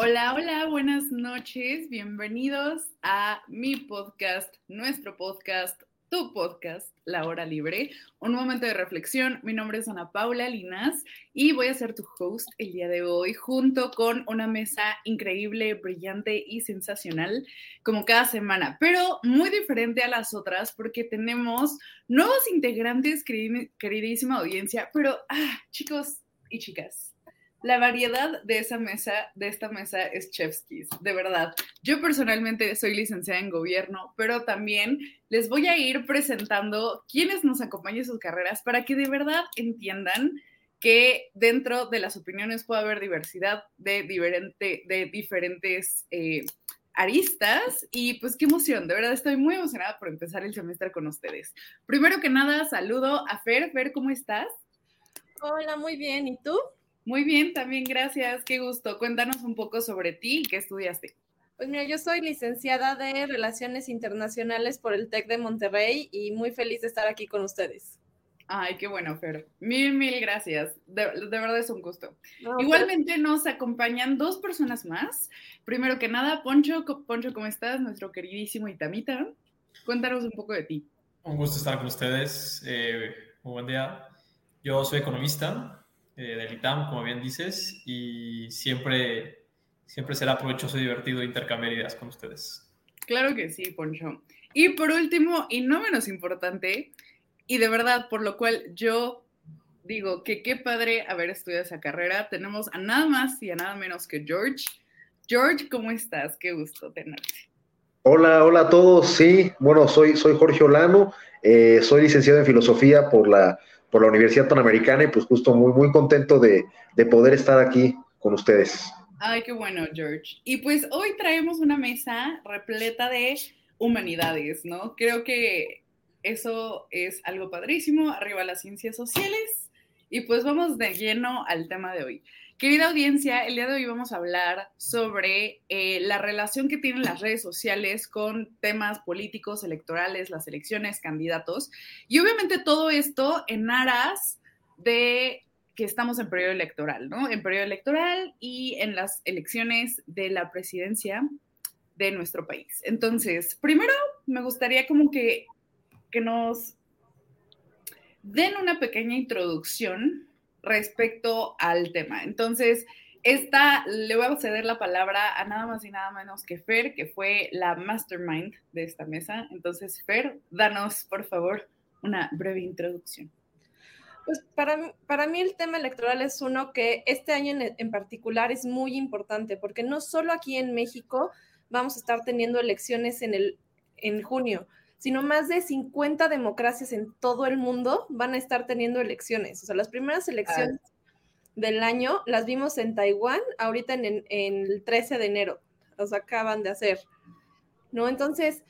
Hola, hola, buenas noches. Bienvenidos a mi podcast, nuestro podcast, tu podcast, La Hora Libre. Un momento de reflexión. Mi nombre es Ana Paula Linas y voy a ser tu host el día de hoy junto con una mesa increíble, brillante y sensacional como cada semana, pero muy diferente a las otras porque tenemos nuevos integrantes, queridísima audiencia, pero, ah, chicos y chicas la variedad de esa mesa, de esta mesa es Chefskis, de verdad. Yo personalmente soy licenciada en gobierno, pero también les voy a ir presentando quienes nos acompañan en sus carreras para que de verdad entiendan que dentro de las opiniones puede haber diversidad de diferentes eh, aristas y pues qué emoción, de verdad estoy muy emocionada por empezar el semestre con ustedes. Primero que nada, saludo a Fer. Fer, ¿cómo estás? Hola, muy bien. ¿Y tú? Muy bien, también gracias, qué gusto. Cuéntanos un poco sobre ti y qué estudiaste. Pues mira, yo soy licenciada de Relaciones Internacionales por el TEC de Monterrey y muy feliz de estar aquí con ustedes. Ay, qué bueno, Fer. Mil, mil gracias. De, verdad es un gusto. Igualmente nos acompañan dos personas más. Primero que nada, Poncho. Poncho, ¿cómo estás? Nuestro queridísimo Itamita. Cuéntanos un poco de ti. Un gusto estar con ustedes. Eh, muy buen día. Yo soy economista, eh, del ITAM, como bien dices, y siempre, siempre será provechoso y divertido intercambiar ideas con ustedes. Claro que sí, Poncho. Y por último, y no menos importante, y de verdad, por lo cual yo digo que qué padre haber estudiado esa carrera, tenemos a nada más y a nada menos que George. George, ¿cómo estás? Qué gusto tenerte. Hola, hola a todos. Sí, bueno, soy, soy Jorge Olano, eh, soy licenciado en filosofía por la por la Universidad Panamericana y pues justo muy, muy contento de, de poder estar aquí con ustedes. Ay, qué bueno, George. Y pues hoy traemos una mesa repleta de humanidades, ¿no? Creo que eso es algo padrísimo, arriba las ciencias sociales. Y pues vamos de lleno al tema de hoy. Querida audiencia, el día de hoy vamos a hablar sobre eh, la relación que tienen las redes sociales con temas políticos, electorales, las elecciones, candidatos. Y obviamente todo esto en aras de que estamos en periodo electoral, ¿no? En periodo electoral y en las elecciones de la presidencia de nuestro país. Entonces, primero me gustaría como que, que nos den una pequeña introducción respecto al tema. Entonces, esta le voy a ceder la palabra a nada más y nada menos que Fer, que fue la mastermind de esta mesa. Entonces, Fer, danos, por favor, una breve introducción. Pues para, para mí el tema electoral es uno que este año en, en particular es muy importante, porque no solo aquí en México vamos a estar teniendo elecciones en, el, en junio, sino más de 50 democracias en todo el mundo van a estar teniendo elecciones. O sea, las primeras elecciones del año las vimos en Taiwán, ahorita en, el 13 de enero, los acaban de hacer. ¿No? Entonces,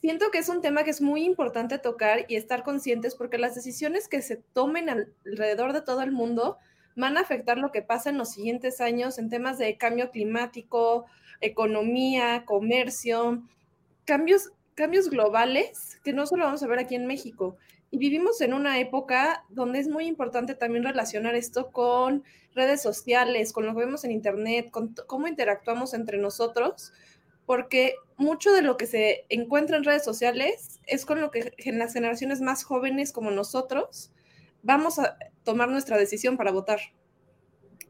siento que es un tema que es muy importante tocar y estar conscientes porque las decisiones que se tomen alrededor de todo el mundo van a afectar lo que pasa en los siguientes años en temas de cambio climático, economía, comercio, cambios cambios globales que no solo vamos a ver aquí en México. Y vivimos en una época donde es muy importante también relacionar esto con redes sociales, con lo que vemos en Internet, con cómo interactuamos entre nosotros, porque mucho de lo que se encuentra en redes sociales es con lo que en las generaciones más jóvenes como nosotros vamos a tomar nuestra decisión para votar.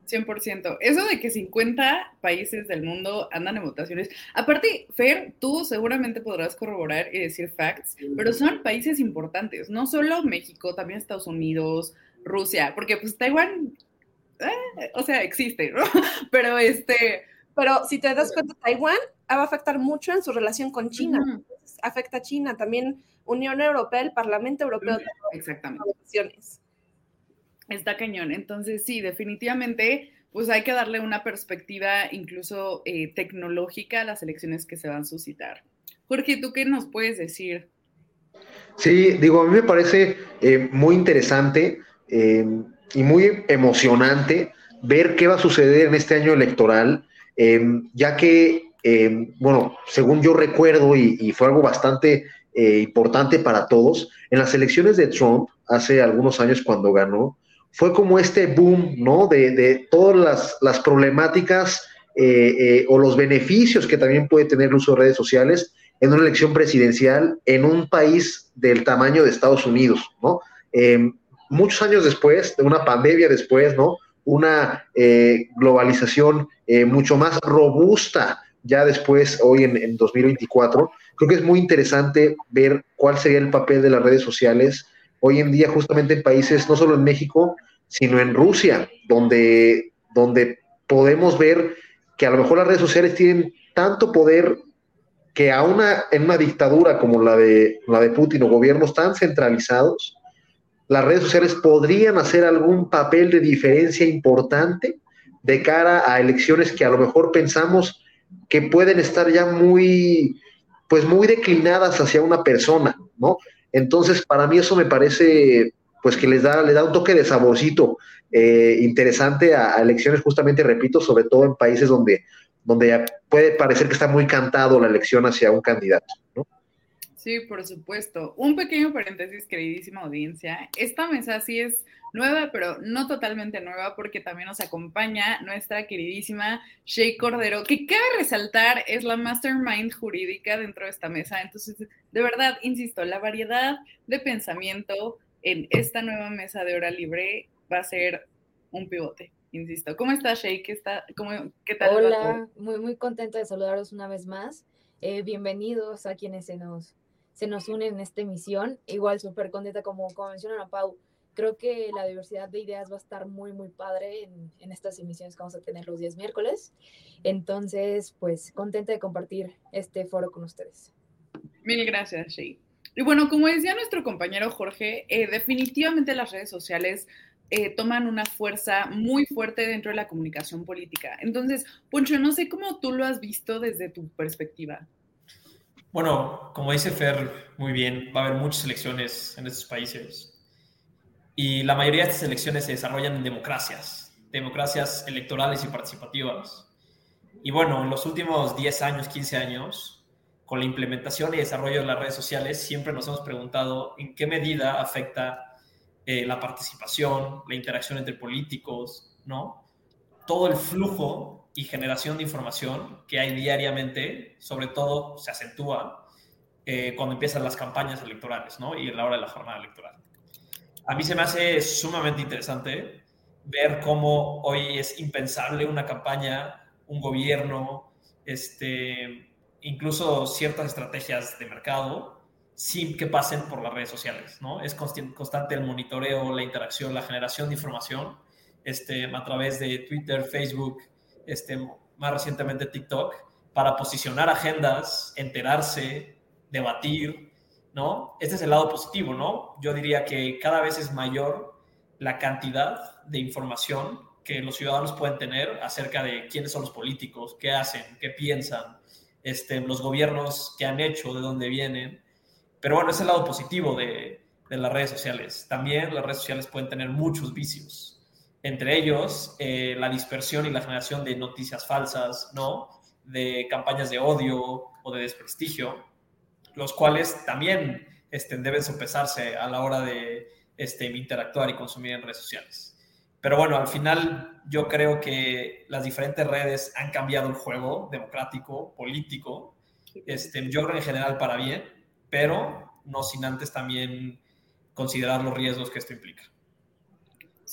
100%. Eso de que 50 países del mundo andan en votaciones. Aparte, Fer, tú seguramente podrás corroborar y decir facts, pero son países importantes, no solo México, también Estados Unidos, Rusia, porque pues Taiwán, eh, o sea, existe, ¿no? Pero este... Pero si te das cuenta, Taiwán va a afectar mucho en su relación con China. Uh -huh. Afecta a China, también Unión Europea, el Parlamento Europeo. Exactamente. Está cañón. Entonces, sí, definitivamente, pues hay que darle una perspectiva incluso eh, tecnológica a las elecciones que se van a suscitar. Jorge, ¿tú qué nos puedes decir? Sí, digo, a mí me parece eh, muy interesante eh, y muy emocionante ver qué va a suceder en este año electoral, ya que, bueno, según yo recuerdo, y fue algo bastante importante para todos, en las elecciones de Trump, hace algunos años cuando ganó, fue como este boom, ¿no? De, todas las, las problemáticas eh, eh, o los beneficios que también puede tener el uso de redes sociales en una elección presidencial en un país del tamaño de Estados Unidos, ¿no? Eh, muchos años después, de una pandemia después, ¿no? Una globalización mucho más robusta ya después, hoy en, en 2024, creo que es muy interesante ver cuál sería el papel de las redes sociales hoy en día justamente en países, no solo en México, sino en Rusia, donde, donde podemos ver que a lo mejor las redes sociales tienen tanto poder que a una, en una dictadura como la de, la de Putin o gobiernos tan centralizados, las redes sociales podrían hacer algún papel de diferencia importante de cara a elecciones que a lo mejor pensamos que pueden estar ya muy, pues muy declinadas hacia una persona, ¿no? Entonces, para mí eso me parece, pues que les da, le da un toque de saborcito eh, interesante a, a, elecciones, justamente, repito, sobre todo en países donde, donde puede parecer que está muy cantado la elección hacia un candidato, ¿no? Sí, por supuesto. Un pequeño paréntesis, queridísima audiencia. Esta mesa sí es nueva, pero no totalmente nueva, porque también nos acompaña nuestra queridísima Shay Cordero, que cabe resaltar es la mastermind jurídica dentro de esta mesa. Entonces, de verdad, insisto, la variedad de pensamiento en esta nueva mesa de hora libre va a ser un pivote. Insisto. ¿Cómo estás, Shay? ¿Qué, está, cómo, ¿Qué tal? Hola, muy, muy contenta de saludaros una vez más. Eh, bienvenidos a quienes se nos se nos unen en esta emisión. Igual súper contenta, como, como menciona Ana Pau, creo que la diversidad de ideas va a estar muy, muy padre en, estas emisiones que vamos a tener los días miércoles. Entonces, pues contenta de compartir este foro con ustedes. Mil gracias, Shay. Y bueno, como decía nuestro compañero Jorge, eh, definitivamente las redes sociales eh, toman una fuerza muy fuerte dentro de la comunicación política. Entonces, Poncho, no sé cómo tú lo has visto desde tu perspectiva. Bueno, como dice Fer muy bien, va a haber muchas elecciones en estos países y la mayoría de estas elecciones se desarrollan en democracias, democracias electorales y participativas. Y bueno, en los últimos 10 años, 15 años, con la implementación y desarrollo de las redes sociales, siempre nos hemos preguntado en qué medida afecta eh, la participación, la interacción entre políticos, ¿no? Todo el flujo y generación de información que hay diariamente, sobre todo se acentúa eh, cuando empiezan las campañas electorales, ¿no? Y a la hora de la jornada electoral. A mí se me hace sumamente interesante ver cómo hoy es impensable una campaña, un gobierno, este, incluso ciertas estrategias de mercado sin que pasen por las redes sociales, ¿no? Es constante el monitoreo, la interacción, la generación de información este, a través de Twitter, Facebook, este, más recientemente TikTok, para posicionar agendas, enterarse, debatir, ¿no? Este es el lado positivo, ¿no? Yo diría que cada vez es mayor la cantidad de información que los ciudadanos pueden tener acerca de quiénes son los políticos, qué hacen, qué piensan, este, los gobiernos que han hecho, de dónde vienen. Pero bueno, es el lado positivo de, de las redes sociales. También las redes sociales pueden tener muchos vicios, entre ellos eh, la dispersión y la generación de noticias falsas, ¿no? De campañas de odio o de desprestigio, los cuales también este, deben sopesarse a la hora de este, interactuar y consumir en redes sociales. Pero bueno, al final yo creo que las diferentes redes han cambiado el juego democrático, político, este, yo creo en general para bien, pero no sin antes también considerar los riesgos que esto implica.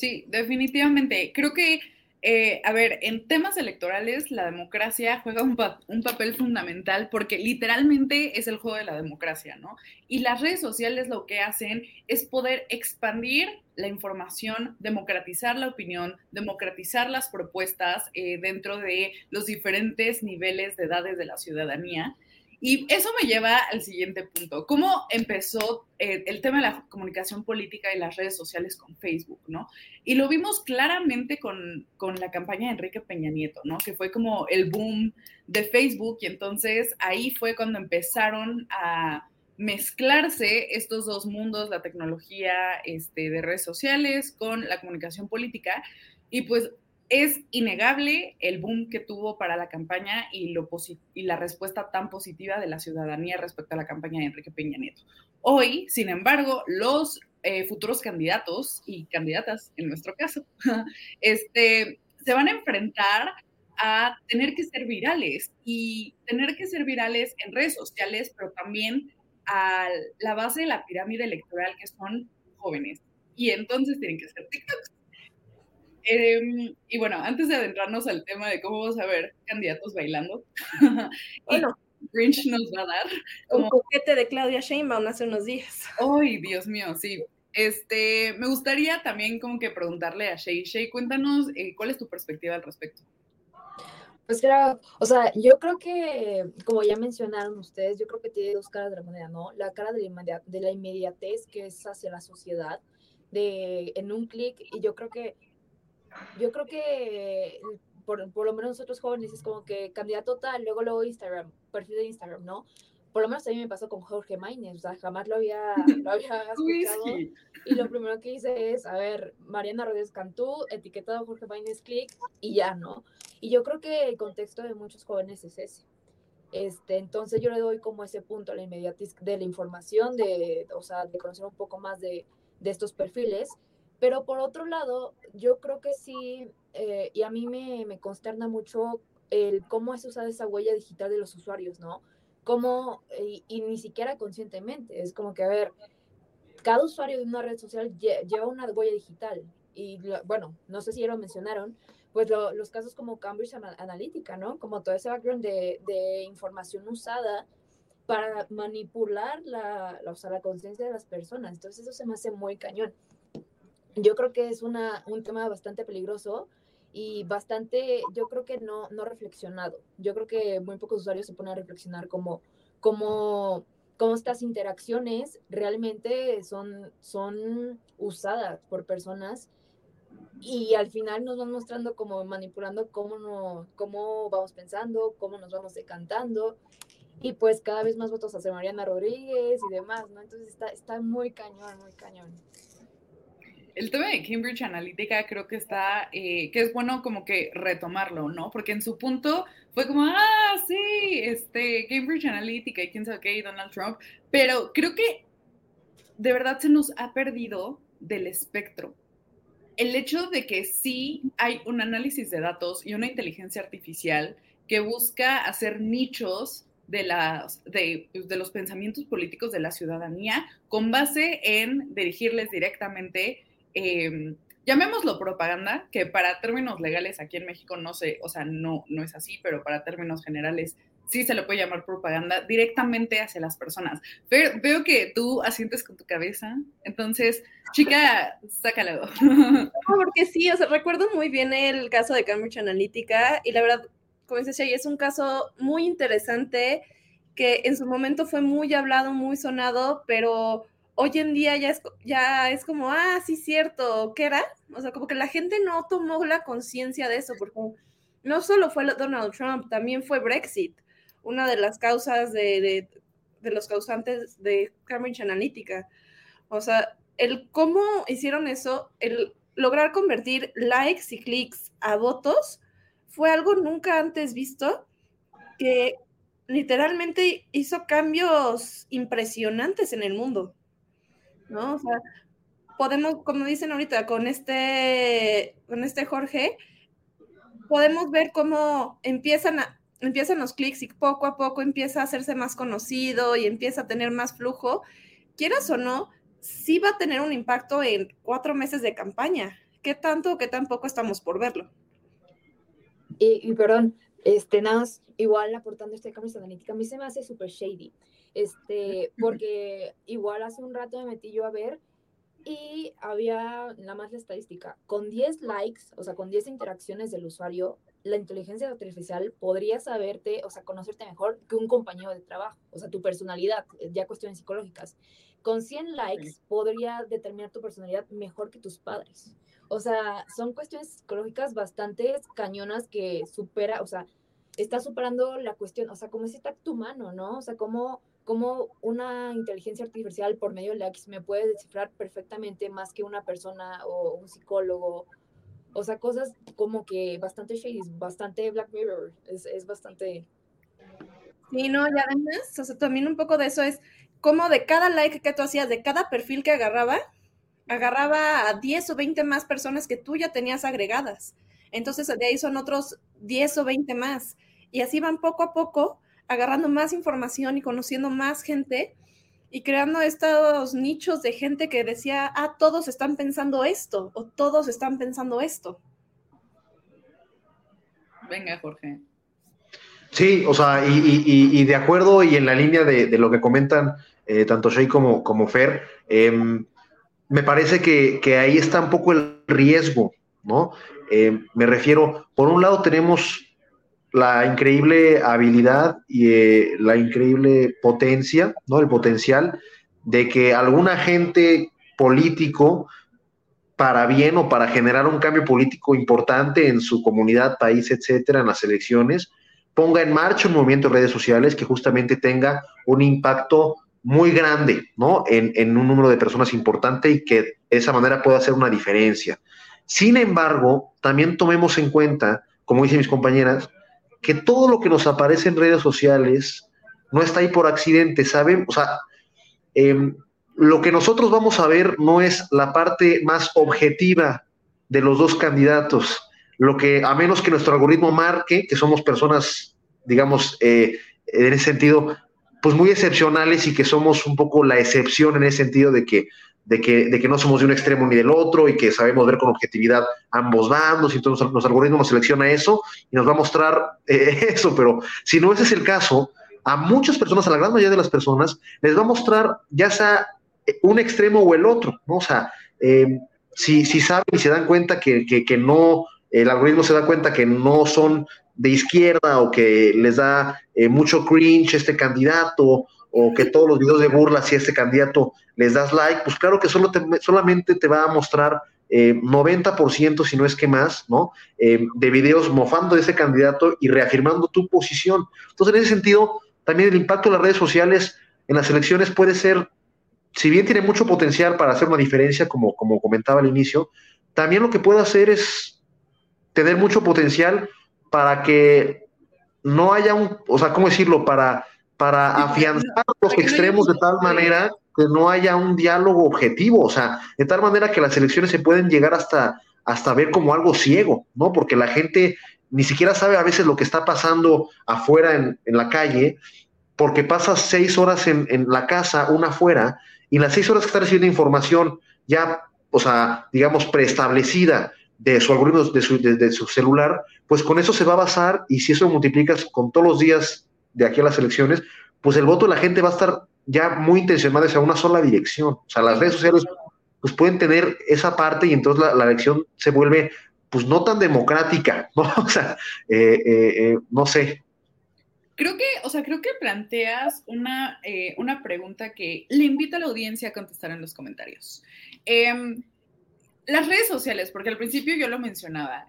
Sí, definitivamente. Creo que Eh, a ver, en temas electorales la democracia juega un, un, papel fundamental porque literalmente es el juego de la democracia, ¿no? Y las redes sociales lo que hacen es poder expandir la información, democratizar la opinión, democratizar las propuestas eh, dentro de los diferentes niveles de edades de la ciudadanía. Y eso me lleva al siguiente punto. ¿Cómo empezó eh, el tema de la comunicación política y las redes sociales con Facebook, no? Y lo vimos claramente con, con, la campaña de Enrique Peña Nieto, ¿no? Que fue como el boom de Facebook y entonces ahí fue cuando empezaron a mezclarse estos dos mundos, la tecnología este, de redes sociales con la comunicación política. Y pues es innegable el boom que tuvo para la campaña y, lo y la respuesta tan positiva de la ciudadanía respecto a la campaña de Enrique Peña Nieto. Hoy, sin embargo, los eh, futuros candidatos y candidatas, en nuestro caso, este, se van a enfrentar a tener que ser virales y tener que ser virales en redes sociales, pero también a la base de la pirámide electoral, que son jóvenes. Y entonces tienen que ser TikToks Em, y bueno, antes de adentrarnos al tema de cómo vamos a ver candidatos bailando, bueno, Grinch nos va a dar como... un coquete de Claudia Sheinbaum hace unos días. Ay, Dios mío, sí. Este, me gustaría también como que preguntarle a Shay, Shay, cuéntanos eh, cuál es tu perspectiva al respecto. Pues claro, o sea, yo creo que, como ya mencionaron ustedes, yo creo que tiene dos caras de la moneda, ¿no? La cara de la, de la inmediatez que es hacia la sociedad, de en un clic, y yo creo que yo creo que por, lo menos nosotros jóvenes es como que candidato tal, luego luego Instagram, perfil de Instagram, ¿no? Por lo menos a mí me pasó con Jorge Maínez, o sea, jamás lo había, lo había escuchado. y lo primero que hice es, a ver, Mariana Rodríguez Cantú, etiquetado Jorge Maínez, clic, y ya, ¿no? Y yo creo que el contexto de muchos jóvenes es ese. Este, entonces yo le doy como ese punto a la inmediatez de la información, de, o sea, de conocer un poco más de, de estos perfiles pero por otro lado, yo creo que sí, eh, y a mí me, me, consterna mucho el cómo es usada esa huella digital de los usuarios, ¿no? Cómo, y, y, ni siquiera conscientemente, es como que, a ver, cada usuario de una red social lleva una huella digital. Y bueno, no sé si ya lo mencionaron, pues los casos como Cambridge Analytica, ¿no? Como todo ese background de, de información usada para manipular la, la, o sea, la conciencia de las personas. Entonces eso se me hace muy cañón yo creo que es una, un tema bastante peligroso y bastante, yo creo que no, no reflexionado. Yo creo que muy pocos usuarios se ponen a reflexionar como, como, cómo estas interacciones realmente son, son usadas por personas y al final nos van mostrando como manipulando cómo, no, cómo vamos pensando, cómo nos vamos decantando y pues cada vez más votos hacia Mariana Rodríguez y demás, ¿no? Entonces está, está muy cañón, muy cañón el tema de Cambridge Analytica creo que está, eh, que es bueno como que retomarlo, ¿no? Porque en su punto fue como, ah, sí, este, Cambridge Analytica y quién sabe qué, y Donald Trump, pero creo que de verdad se nos ha perdido del espectro. El hecho de que sí hay un análisis de datos y una inteligencia artificial que busca hacer nichos de, las, de, de, los pensamientos políticos de la ciudadanía con base en dirigirles directamente eh, llamémoslo propaganda, que para términos legales aquí en México no sé, o sea, no, no es así, pero para términos generales sí se le puede llamar propaganda directamente hacia las personas. Pero veo que tú asientes con tu cabeza, entonces, chica, sácalo. No, porque sí, o sea, recuerdo muy bien el caso de Cambridge Analytica y la verdad, como dices, es un caso muy interesante que en su momento fue muy hablado, muy sonado, pero hoy en día ya es, ya es como, ah, sí, cierto, ¿qué era? O sea, como que la gente no tomó la conciencia de eso, porque no solo fue Donald Trump, también fue Brexit, una de las causas de, de, los causantes de Cambridge Analytica. O sea, el cómo hicieron eso, el lograr convertir likes y clics a votos, fue algo nunca antes visto, que literalmente hizo cambios impresionantes en el mundo. ¿No? O sea, podemos, como dicen ahorita, con este, con este Jorge, podemos ver cómo empiezan, empiezan los clics y poco a poco empieza a hacerse más conocido y empieza a tener más flujo. Quieras o no, sí va a tener un impacto en cuatro meses de campaña. ¿Qué tanto o qué tan poco estamos por verlo? Y, perdón, este, nada más, igual aportando este Cambridge Analytica, a mí se me hace súper shady, este, porque igual hace un rato me metí yo a ver y había nada más la estadística, con 10 likes, o sea, con 10 interacciones del usuario, la inteligencia artificial podría saberte, o sea, conocerte mejor que un compañero de trabajo, o sea, tu personalidad, ya cuestiones psicológicas. Con 100 likes podría determinar tu personalidad mejor que tus padres. O sea, son cuestiones psicológicas bastante cañonas que supera, o sea, está superando la cuestión, o sea, como ese tacto humano, ¿no? O sea, como cómo una inteligencia artificial por medio de likes me puede descifrar perfectamente más que una persona o un psicólogo. O sea, cosas como que bastante shady, bastante Black Mirror, es, es bastante... Sí, no, y además, o sea, también un poco de eso es como de cada like que tú hacías, de cada perfil que agarraba, agarraba a 10 o 20 más personas que tú ya tenías agregadas. Entonces, de ahí son otros 10 o 20 más. Y así van poco a poco agarrando más información y conociendo más gente y creando estos nichos de gente que decía, ah, todos están pensando esto o todos están pensando esto. Venga, Jorge. Sí, o sea, y, de acuerdo y en la línea de, lo que comentan eh, tanto Shea como, como Fer, em, me parece que, ahí está un poco el riesgo, ¿no? Em, me refiero, por un lado tenemos la increíble habilidad y eh, la increíble potencia, ¿no? El potencial de que algún agente político, para bien o para generar un cambio político importante en su comunidad, país, etcétera, en las elecciones, ponga en marcha un movimiento de redes sociales que justamente tenga un impacto muy grande, ¿no? En, en un número de personas importante y que de esa manera pueda hacer una diferencia. Sin embargo, también tomemos en cuenta, como dicen mis compañeras, que todo lo que nos aparece en redes sociales no está ahí por accidente, ¿saben? O sea, em, lo que nosotros vamos a ver no es la parte más objetiva de los dos candidatos. Lo que, a menos que nuestro algoritmo marque, que somos personas, digamos, eh, en ese sentido, pues muy excepcionales y que somos un poco la excepción en ese sentido de que de que, de que no somos de un extremo ni del otro y que sabemos ver con objetividad ambos bandos y entonces los algoritmos nos selecciona eso y nos va a mostrar eh, eso, pero si no ese es el caso, a muchas personas, a la gran mayoría de las personas, les va a mostrar ya sea un extremo o el otro, ¿no? O sea, eh, si, si saben y se dan cuenta que, que, no, el algoritmo se da cuenta que no son de izquierda o que les da eh, mucho cringe este candidato o que todos los videos de burla, si a este candidato les das like, pues claro que solo solamente te va a mostrar eh, 90%, si no es que más, ¿no? Eh, de videos mofando de ese candidato y reafirmando tu posición. Entonces, en ese sentido, también el impacto de las redes sociales en las elecciones puede ser, si bien tiene mucho potencial para hacer una diferencia, como, como comentaba al inicio, también lo que puede hacer es tener mucho potencial para que no haya un, o sea, ¿cómo decirlo? Para para afianzar los extremos de tal manera que no haya un diálogo objetivo, o sea, de tal manera que las elecciones se pueden llegar hasta, hasta ver como algo ciego, ¿no? Porque la gente ni siquiera sabe a veces lo que está pasando afuera en, la calle, porque pasa seis horas en, la casa, una afuera, y las seis horas que está recibiendo información ya, o sea, digamos, preestablecida de su algoritmo, de su, de su celular, pues con eso se va a basar, y si eso lo multiplicas con todos los días de aquí a las elecciones, pues el voto de la gente va a estar ya muy intencionado hacia una sola dirección. O sea, las redes sociales pues pueden tener esa parte y entonces la, elección se vuelve pues no tan democrática, ¿no? O sea, eh, eh, eh, no sé. Creo que, o sea, creo que planteas una, una pregunta que le invito a la audiencia a contestar en los comentarios. Em, las redes sociales, porque al principio yo lo mencionaba,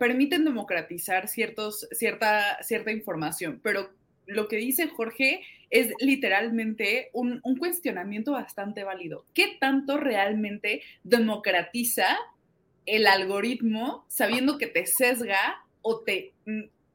permiten democratizar ciertos, cierta, cierta información, pero lo que dice Jorge es literalmente un, cuestionamiento bastante válido. ¿Qué tanto realmente democratiza el algoritmo sabiendo que te sesga o te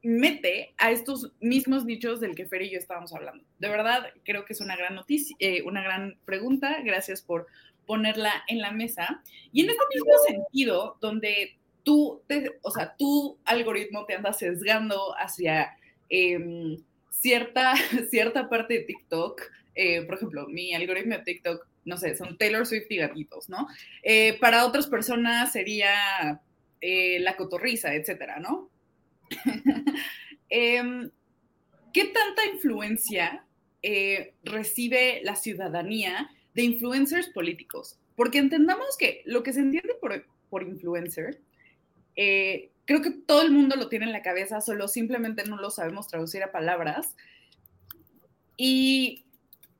mete a estos mismos nichos del que Fer y yo estábamos hablando? De verdad, creo que es una gran noticia, eh, una gran pregunta. Gracias por ponerla en la mesa. Y en este mismo sentido, donde tú, o sea, tu algoritmo te anda sesgando hacia... Em, cierta, cierta parte de TikTok, eh, por ejemplo, mi algoritmo de TikTok, no sé, son Taylor Swift y gatitos, ¿no? Eh, para otras personas sería eh, la cotorriza, etcétera, ¿no? Em, ¿Qué tanta influencia recibe la ciudadanía de influencers políticos? Porque entendamos que lo que se entiende por, por influencer, eh, creo que todo el mundo lo tiene en la cabeza, solo simplemente no lo sabemos traducir a palabras. Y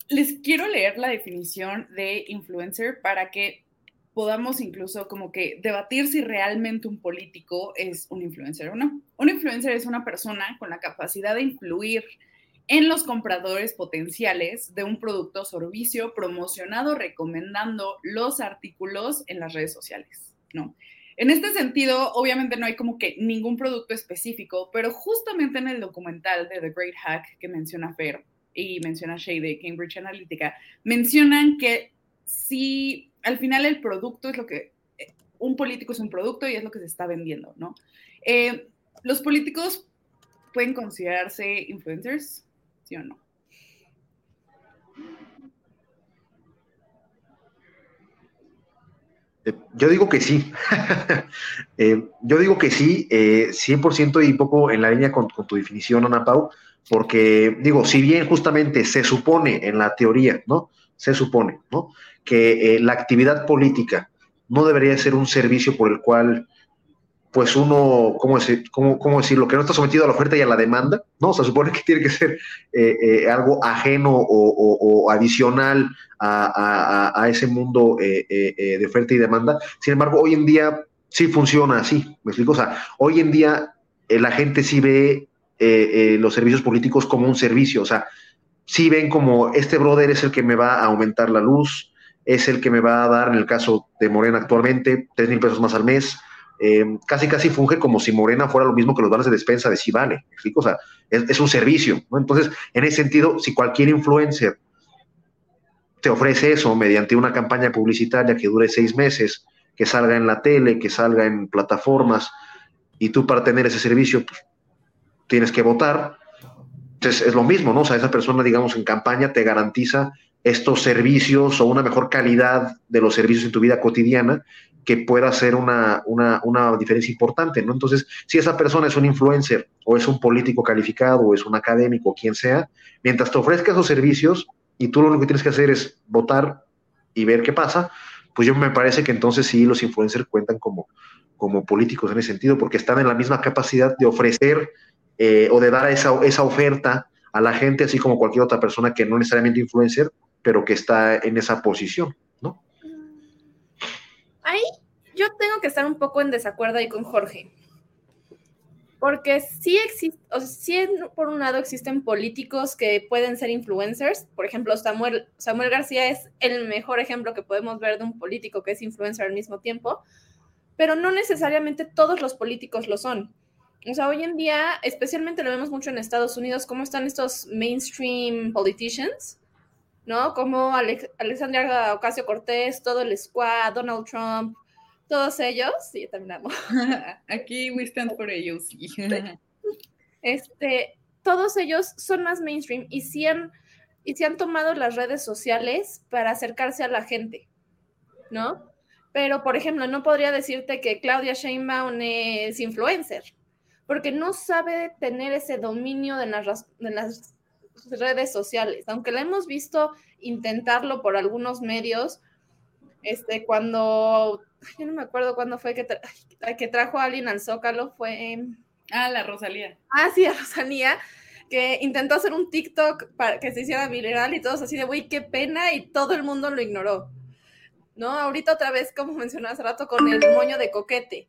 les quiero leer la definición de influencer para que podamos incluso como que debatir si realmente un político es un influencer o no. Un influencer es una persona con la capacidad de influir en los compradores potenciales de un producto o servicio promocionado recomendando los artículos en las redes sociales, ¿no? En este sentido, obviamente no hay como que ningún producto específico, pero justamente en el documental de The Great Hack que menciona Fer y menciona Shay de Cambridge Analytica, mencionan que si al final el producto es lo que, eh, un político es un producto y es lo que se está vendiendo, ¿no? Eh, ¿Los políticos pueden considerarse influencers? ¿Sí o no? Yo digo que sí. yo digo que sí, 100% y poco en la línea con, con, tu definición, Ana Pau, porque digo, si bien justamente se supone en la teoría, ¿no? Se supone, ¿no? que eh, la actividad política no debería ser un servicio por el cual, pues uno, ¿cómo, decir, cómo, cómo decirlo? Que no está sometido a la oferta y a la demanda, ¿no? se supone que tiene que ser eh, eh, algo ajeno o, adicional a, ese mundo de oferta y demanda. Sin embargo, hoy en día sí funciona así, ¿me explico? O sea, hoy en día la gente sí ve los servicios políticos como un servicio, o sea, sí ven como este brother es el que me va a aumentar la luz, es el que me va a dar, en el caso de Morena actualmente, tres mil pesos más al mes. Eh, casi casi funge como si Morena fuera lo mismo que los vales de despensa de Civale, O sea, es, un servicio. Entonces, en ese sentido, si cualquier influencer te ofrece eso mediante una campaña publicitaria que dure seis meses, que salga en la tele, que salga en plataformas, y tú para tener ese servicio, pues, tienes que votar, entonces es lo mismo, ¿no? O sea, esa persona, digamos, en campaña te garantiza estos servicios o una mejor calidad de los servicios en tu vida cotidiana que pueda hacer una, diferencia importante, ¿no? Entonces, si esa persona es un influencer o es un político calificado o es un académico, quien sea, mientras te ofrezca esos servicios y tú lo único que tienes que hacer es votar y ver qué pasa, pues yo me parece que entonces sí los influencers cuentan como, como políticos en ese sentido, porque están en la misma capacidad de ofrecer eh, o de dar esa, esa oferta a la gente, así como cualquier otra persona que no necesariamente influencer, pero que está en esa posición, yo tengo que estar un poco en desacuerdo ahí con Jorge. Porque sí existe, o sea, sí por un lado existen políticos que pueden ser influencers. Por ejemplo, Samuel, Samuel García es el mejor ejemplo que podemos ver de un político que es influencer al mismo tiempo, pero no necesariamente todos los políticos lo son. O sea, hoy en día, especialmente lo vemos mucho en Estados Unidos, cómo están estos mainstream politicians, ¿no? Como Alexandria Ocasio Cortés, todo el squad, Donald Trump, todos ellos, sí, también amo. Aquí we stand for ellos. este, todos ellos son más mainstream y sí han, y sí han tomado las redes sociales para acercarse a la gente, ¿no? Pero, por ejemplo, no podría decirte que Claudia Sheinbaum es influencer, porque no sabe tener ese dominio de las, de las redes sociales, aunque la hemos visto intentarlo por algunos medios, este, cuando, yo no me acuerdo cuándo fue que, que trajo a alguien al Zócalo, fue... Ah, la Rosalía. Ah, sí, la Rosalía, que intentó hacer un TikTok para que se hiciera viral y todos así de, güey, qué pena, y todo el mundo lo ignoró. ¿No? Ahorita otra vez, como mencioné hace rato, con el moño de coquete.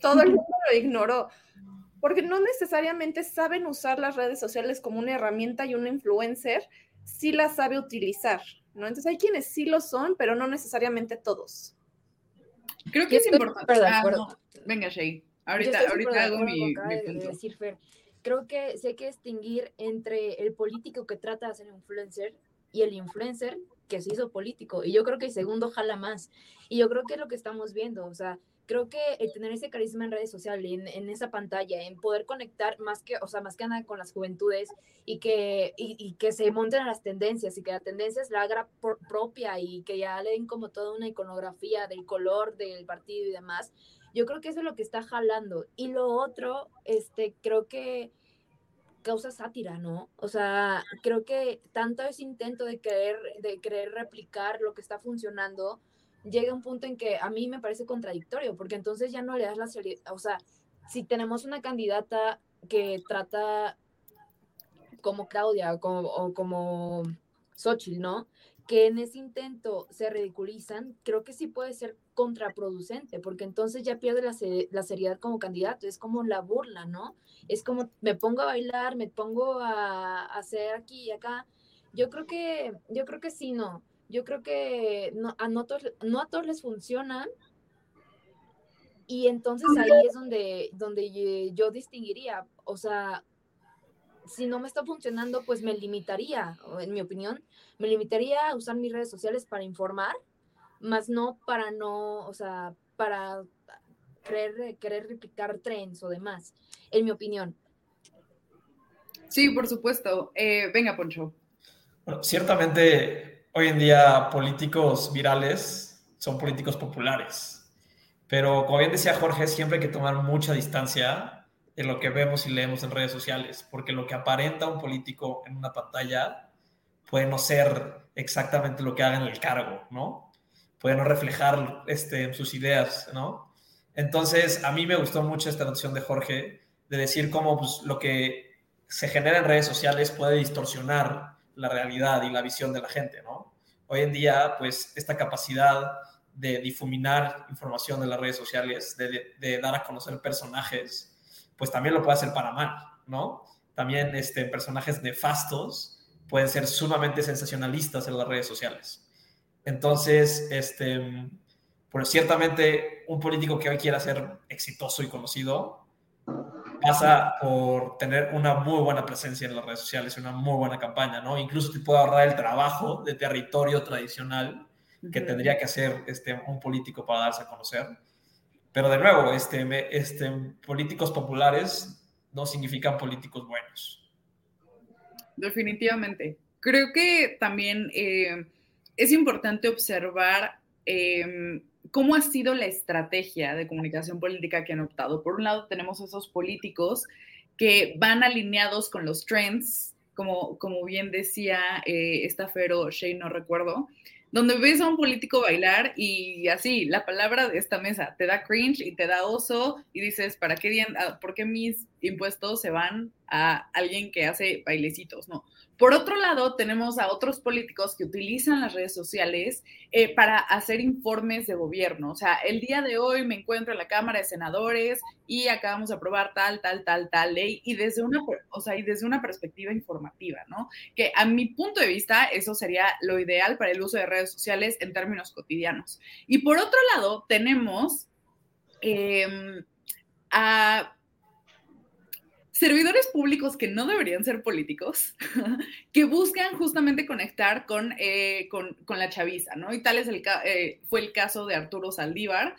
Todo el mundo lo ignoró porque no necesariamente saben usar las redes sociales como una herramienta y un influencer sí la sabe utilizar, ¿no? Entonces hay quienes sí lo son, pero no necesariamente todos. Creo que es importante. Ah, Venga, Shay. Ahorita, ahorita hago mi, punto. Decir, Fer. Creo que sí hay que distinguir entre el político que trata de ser influencer y el influencer que se hizo político. Y yo creo que el segundo jala más. Y yo creo que es lo que estamos viendo. O sea, creo que tener ese carisma en redes sociales, en, en, esa pantalla, en poder conectar más que, o sea, más que nada con las juventudes y que, y, que se monten a las tendencias y que la tendencia es la propia y que ya le den como toda una iconografía del color del partido y demás, Yo creo que eso es lo que está jalando. Y lo otro, este, creo que causa sátira, ¿no? O sea, creo que tanto ese intento de querer, de querer replicar lo que está funcionando, llega a un punto en que a mí me parece contradictorio, porque entonces ya no le das la seriedad, o sea, si tenemos una candidata que trata como Claudia o como Xochitl, ¿no? Que en ese intento se ridiculizan, creo que sí puede ser contraproducente, porque entonces ya pierde la, la seriedad como candidato, es como la burla, ¿no? Es como me pongo a bailar, me pongo a, hacer aquí y acá. Yo creo que, yo creo que sí, no. Yo creo que no, a, no, no a todos les funcionan, y entonces ahí es donde, donde yo distinguiría, o sea, si no me está funcionando, pues me limitaría, en mi opinión, me limitaría a usar mis redes sociales para informar, más no para no, o sea, para querer, querer replicar trends o demás, en mi opinión. Sí, por supuesto. Eh, venga, Poncho. Bueno, ciertamente hoy en día políticos virales son políticos populares, pero como bien decía Jorge, siempre hay que tomar mucha distancia de lo que vemos y leemos en redes sociales, porque lo que aparenta un político en una pantalla puede no ser exactamente lo que haga en el cargo, ¿no? Puede no reflejar este, sus ideas, ¿no? Entonces, a mí me gustó mucho esta noción de Jorge, de decir cómo pues, lo que se genera en redes sociales puede distorsionar la realidad y la visión de la gente, ¿no? Hoy en día, pues, esta capacidad de difuminar información de las redes sociales, de, dar a conocer personajes, pues también lo puede hacer para mal, ¿no? También este, personajes nefastos pueden ser sumamente sensacionalistas en las redes sociales. Entonces, este, pues ciertamente un político que hoy quiera ser exitoso y conocido pasa por tener una muy buena presencia en las redes sociales, una muy buena campaña, ¿no? Incluso te puede ahorrar el trabajo de territorio tradicional que tendría que hacer este, un político para darse a conocer pero de nuevo, este, este, políticos populares no significan políticos buenos. Definitivamente. Creo que también eh, es importante observar em, cómo ha sido la estrategia de comunicación política que han optado. Por un lado, tenemos esos políticos que van alineados con los trends, como, como bien decía eh, esta Fero Shea, no recuerdo, donde ves a un político bailar y así, la palabra de esta mesa te da cringe y te da oso y dices, ¿para qué, ah, ¿por qué mis impuestos se van a alguien que hace bailecitos? No, por otro lado, tenemos a otros políticos que utilizan las redes sociales eh, para hacer informes de gobierno. O sea, el día de hoy me encuentro en la Cámara de Senadores y acabamos de aprobar tal, tal, tal, tal ley y desde una, o sea, y desde una perspectiva informativa, ¿no? Que a mi punto de vista eso sería lo ideal para el uso de redes sociales en términos cotidianos. Y por otro lado, tenemos em, a servidores públicos que no deberían ser políticos, que buscan justamente conectar con, eh, con, la chaviza, ¿no? Y tal es el, eh, fue el caso de Arturo Saldívar,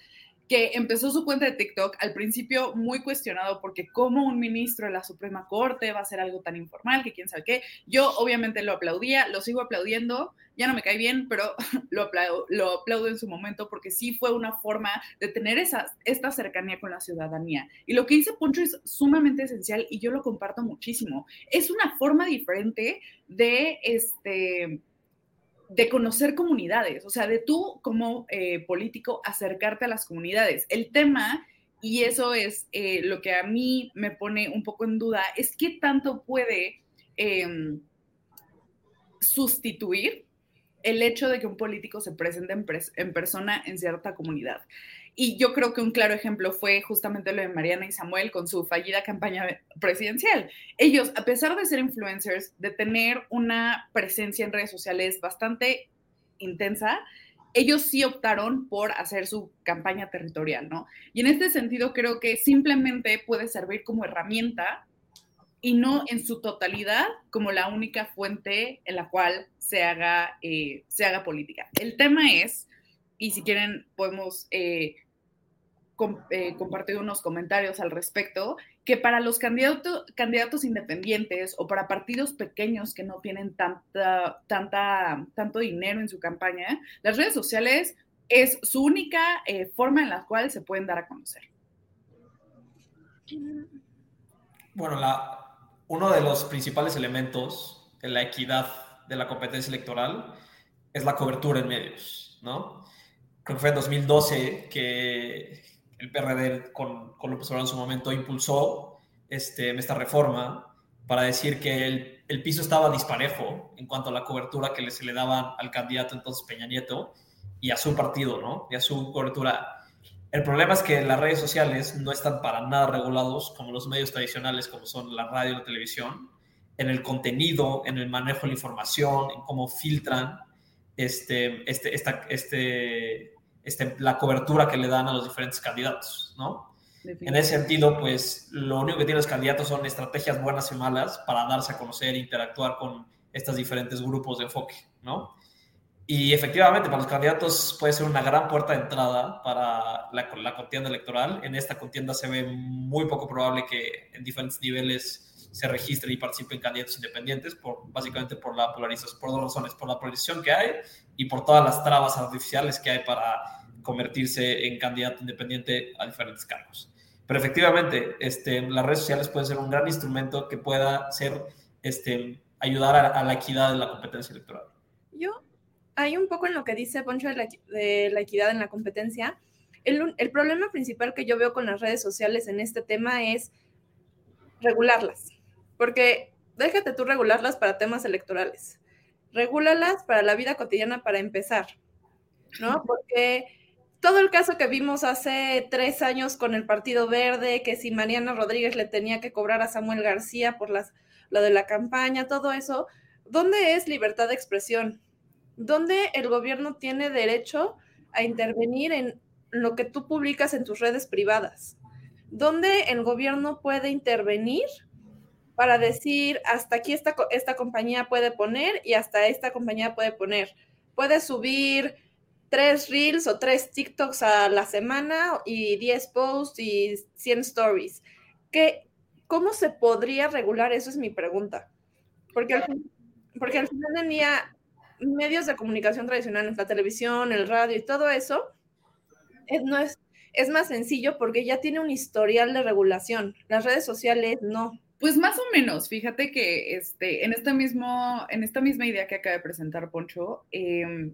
que empezó su cuenta de TikTok al principio muy cuestionado porque como un ministro de la Suprema Corte va a ser algo tan informal que quién sabe qué. Yo obviamente lo aplaudía, lo sigo aplaudiendo, ya no me cae bien, pero lo aplaudo, lo aplaudo en su momento porque sí fue una forma de tener esa, esta cercanía con la ciudadanía. Y lo que dice Poncho es sumamente esencial y yo lo comparto muchísimo. Es una forma diferente de este de conocer comunidades, o sea, de tú como eh, político acercarte a las comunidades. El tema, y eso es eh, lo que a mí me pone un poco en duda, es qué tanto puede em, sustituir el hecho de que un político se presente en, persona en cierta comunidad. Y yo creo que un claro ejemplo fue justamente lo de Mariana y Samuel con su fallida campaña presidencial. Ellos, a pesar de ser influencers, de tener una presencia en redes sociales bastante intensa, ellos sí optaron por hacer su campaña territorial, ¿no? Y en este sentido creo que simplemente puede servir como herramienta y no en su totalidad como la única fuente en la cual se haga, eh, se haga política. El tema es, y si quieren podemos eh, eh, compartir unos comentarios al respecto, que para los candidatos candidatos independientes o para partidos pequeños que no tienen tanta, tanta, tanto dinero en su campaña, las redes sociales es su única eh, forma en la cual se pueden dar a conocer. Bueno, la, uno de los principales elementos en la equidad de la competencia electoral es la cobertura en medios, ¿no? Creo que fue en 2012 que el PRD con, con López Obrador en su momento impulsó este, esta reforma para decir que el, piso estaba disparejo en cuanto a la cobertura que se le daba al candidato entonces Peña Nieto y a su partido, ¿no? Y a su cobertura. El problema es que las redes sociales no están para nada regulados como los medios tradicionales, como son la radio y la televisión, en el contenido, en el manejo de la información, en cómo filtran este, este, este, este, la cobertura que le dan a los diferentes candidatos, ¿no? En ese sentido, pues lo único que tienen los candidatos son estrategias buenas y malas para darse a conocer e interactuar con estos diferentes grupos de enfoque, ¿no? Y efectivamente, para los candidatos puede ser una gran puerta de entrada para la, la, contienda electoral. En esta contienda se ve muy poco probable que en diferentes niveles se registren y participen candidatos independientes, básicamente por la polarización, por dos razones, por la polarización que hay y por todas las trabas artificiales que hay para convertirse en candidato independiente a diferentes cargos. Pero efectivamente, este, las redes sociales pueden ser un gran instrumento que pueda ser, este, ayudar a, la equidad de la competencia electoral. Yo hay un poco en lo que dice Poncho de la, equidad en la competencia. El, problema principal que yo veo con las redes sociales en este tema es regularlas, porque déjate tú regularlas para temas electorales, regúlalas para la vida cotidiana para empezar, ¿no? Porque todo el caso que vimos hace tres años con el Partido Verde, que si Mariana Rodríguez le tenía que cobrar a Samuel García por las, lo de la campaña, todo eso, ¿dónde es libertad de expresión? ¿Dónde el gobierno tiene derecho a intervenir en lo que tú publicas en tus redes privadas? ¿Dónde el gobierno puede intervenir para decir hasta aquí esta, esta compañía puede poner y hasta esta compañía puede poner? Puede subir tres reels o tres TikToks a la semana y 10 posts y 100 stories. ¿Qué, ¿Cómo se podría regular? Eso es mi pregunta. Porque al, porque al final del día medios de comunicación tradicionales, la televisión, el radio y todo eso, es, no es, es más sencillo porque ya tiene un historial de regulación. Las redes sociales no. Pues más o menos, fíjate que este, en, este mismo, en esta misma idea que acaba de presentar Poncho, eh,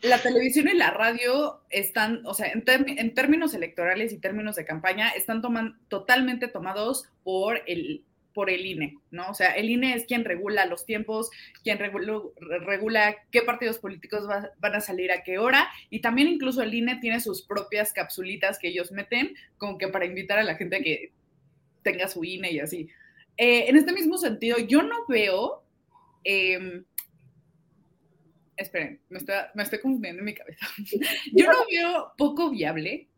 la televisión y la radio están, o sea, en, en, términos electorales y términos de campaña, están totalmente tomados por el, por el INE, ¿no? O sea, el INE es quien regula los tiempos, quien regula, qué partidos políticos va, van a salir a qué hora, y también incluso el INE tiene sus propias capsulitas que ellos meten, como que para invitar a la gente a que tenga su INE y así. Eh, en este mismo sentido, yo no veo... Eh, esperen, me, está, me estoy confundiendo en mi cabeza. Yo no veo poco viable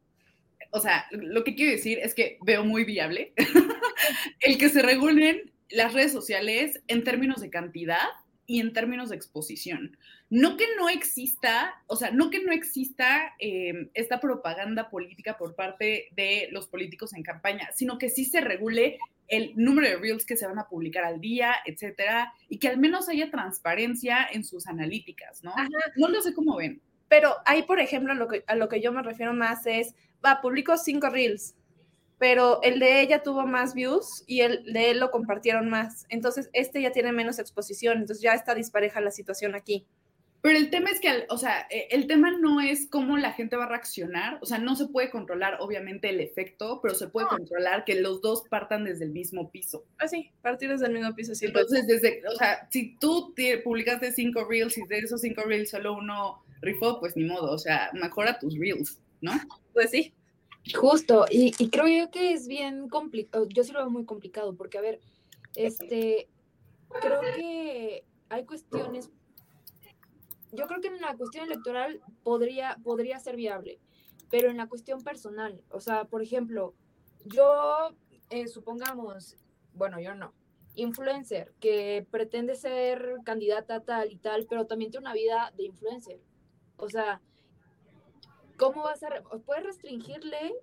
o sea, lo que quiero decir es que veo muy viable el que se regulen las redes sociales en términos de cantidad y en términos de exposición. No que no exista, o sea, no que no exista eh, esta propaganda política por parte de los políticos en campaña, sino que sí se regule el número de reels que se van a publicar al día, etcétera, y que al menos haya transparencia en sus analíticas, ¿no? Ajá. No lo sé cómo ven. Pero ahí, por ejemplo, lo que, a lo que yo me refiero más es, va, publicó cinco reels, pero el de ella tuvo más views y el de él lo compartieron más. Entonces, este ya tiene menos exposición, entonces ya está dispareja la situación aquí. Pero el tema es que, o sea, e, el tema no es cómo la gente va a reaccionar, o sea, no se puede controlar obviamente el efecto, pero se puede no. controlar que los dos partan desde el mismo piso. Ah, sí, partir desde el mismo piso, sí. Entonces, desde, o sea, si tú te publicaste cinco reels y de esos cinco reels solo uno rifó, pues ni modo, o sea, mejora tus reels, ¿no? Pues sí. Justo, y, y creo yo que es bien complicado, yo sí lo veo muy complicado, porque a ver, este, creo que hay cuestiones, yo creo que en la cuestión electoral podría, podría ser viable, pero en la cuestión personal, o sea, por ejemplo, yo, eh, supongamos, bueno, yo no, influencer que pretende ser candidata tal y tal, pero también tiene una vida de influencer. O sea, ¿cómo vas a, puedes restringirle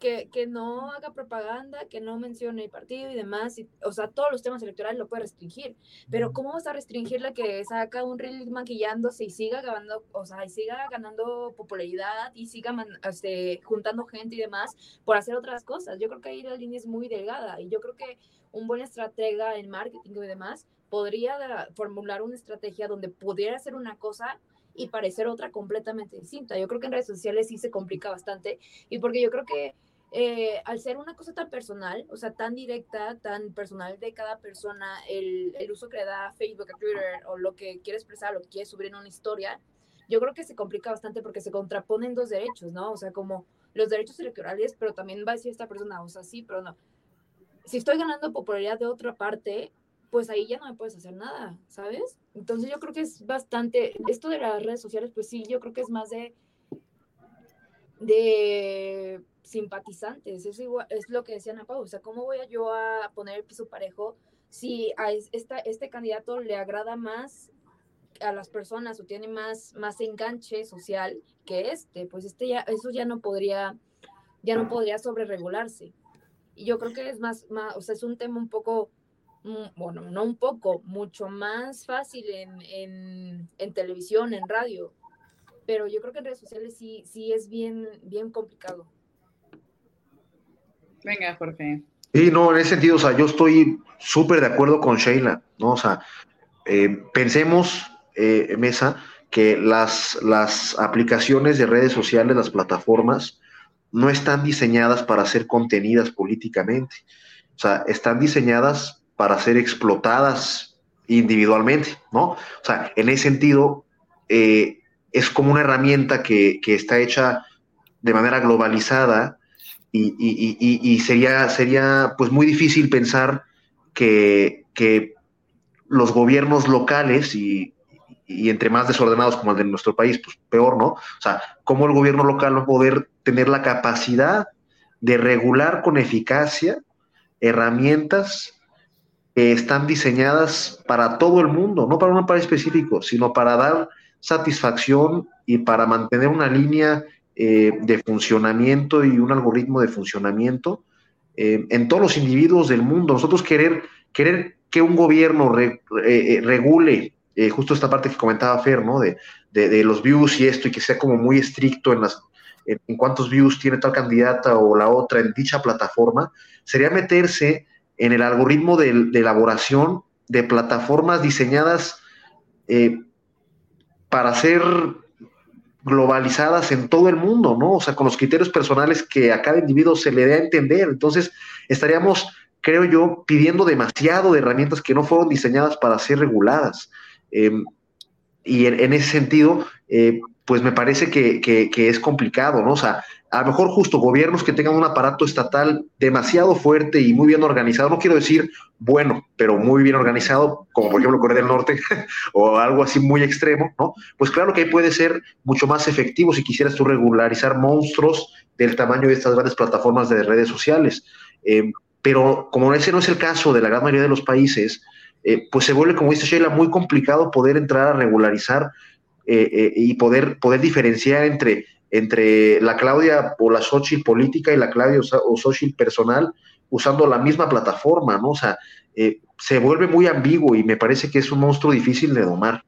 que, que, no haga propaganda, que no mencione el partido y demás, y, o sea, todos los temas electorales lo puede restringir, pero ¿cómo vas a restringir la que saca un reel maquillándose y siga ganando, o sea, y siga ganando popularidad y siga este, juntando gente y demás por hacer otras cosas? Yo creo que ahí la línea es muy delgada y yo creo que un buen estratega en marketing y demás podría formular una estrategia donde pudiera hacer una cosa y parecer otra completamente distinta. Yo creo que en redes sociales sí se complica bastante y porque yo creo que eh, al ser una cosa tan personal, o sea, tan directa, tan personal de cada persona, el, el, uso que le da Facebook, a Twitter o lo que quiere expresar, lo que quiere subir en una historia, yo creo que se complica bastante porque se contraponen dos derechos, ¿no? O sea, como los derechos electorales, pero también va a decir esta persona, o sea, sí, pero no. Si estoy ganando popularidad de otra parte, pues ahí ya no me puedes hacer nada, ¿sabes? Entonces yo creo que es bastante, esto de las redes sociales, pues sí, yo creo que es más de, de simpatizantes, es, igual, es lo que decía Ana Pau, o sea, ¿cómo voy yo a poner el piso parejo si a esta, este candidato le agrada más a las personas o tiene más, más enganche social que este? Pues este ya, eso ya no podría, ya no podría sobreregularse. Y yo creo que es más, más, o sea, es un tema un poco, mm, bueno, no un poco, mucho más fácil en, en, en televisión, en radio, pero yo creo que en redes sociales sí, sí es bien, bien complicado. Venga, Jorge. Sí, no, en ese sentido, o sea, yo estoy súper de acuerdo con Sheila, ¿no? O sea, eh, pensemos, eh, Mesa, que las, las aplicaciones de redes sociales, las plataformas, no están diseñadas para ser contenidas políticamente. O sea, están diseñadas para ser explotadas individualmente, ¿no? O sea, en ese sentido, eh, es como una herramienta que, que, está hecha de manera globalizada y, y, y, sería, sería pues muy difícil pensar que, que los gobiernos locales y, entre más desordenados como el de nuestro país, pues peor, ¿no? O sea, cómo el gobierno local va a poder tener la capacidad de regular con eficacia herramientas que están diseñadas para todo el mundo, no para un país específico, sino para dar satisfacción y para mantener una línea eh, de funcionamiento y un algoritmo de funcionamiento eh, en todos los individuos del mundo. Nosotros querer, querer que un gobierno eh, regule justo esta parte que comentaba Fer, ¿no? De, de, los views y esto, y que sea como muy estricto en las en, cuántos views tiene tal candidata o la otra en dicha plataforma, sería meterse en el algoritmo de, elaboración de plataformas diseñadas para ser globalizadas en todo el mundo, ¿no? O sea, con los criterios personales que a cada individuo se le dé a entender. Entonces, estaríamos, creo yo, pidiendo demasiado de herramientas que no fueron diseñadas para ser reguladas. Em, y en, ese sentido, eh, pues me parece que, que, es complicado, ¿no? O sea, a lo mejor justo gobiernos que tengan un aparato estatal demasiado fuerte y muy bien organizado, no quiero decir bueno, pero muy bien organizado, como por ejemplo Corea del Norte o algo así muy extremo, ¿no? Pues claro que ahí puede ser mucho más efectivo si quisieras tú regularizar monstruos del tamaño de estas grandes plataformas de redes sociales. Eh, pero como ese no es el caso de la gran mayoría de los países, eh, pues se vuelve, como dice Sheila, muy complicado poder entrar a regularizar eh, y poder, poder diferenciar entre entre la Claudia o la Xochitl política y la Claudia o Xochitl personal usando la misma plataforma, ¿no? O sea, eh, se vuelve muy ambiguo y me parece que es un monstruo difícil de domar.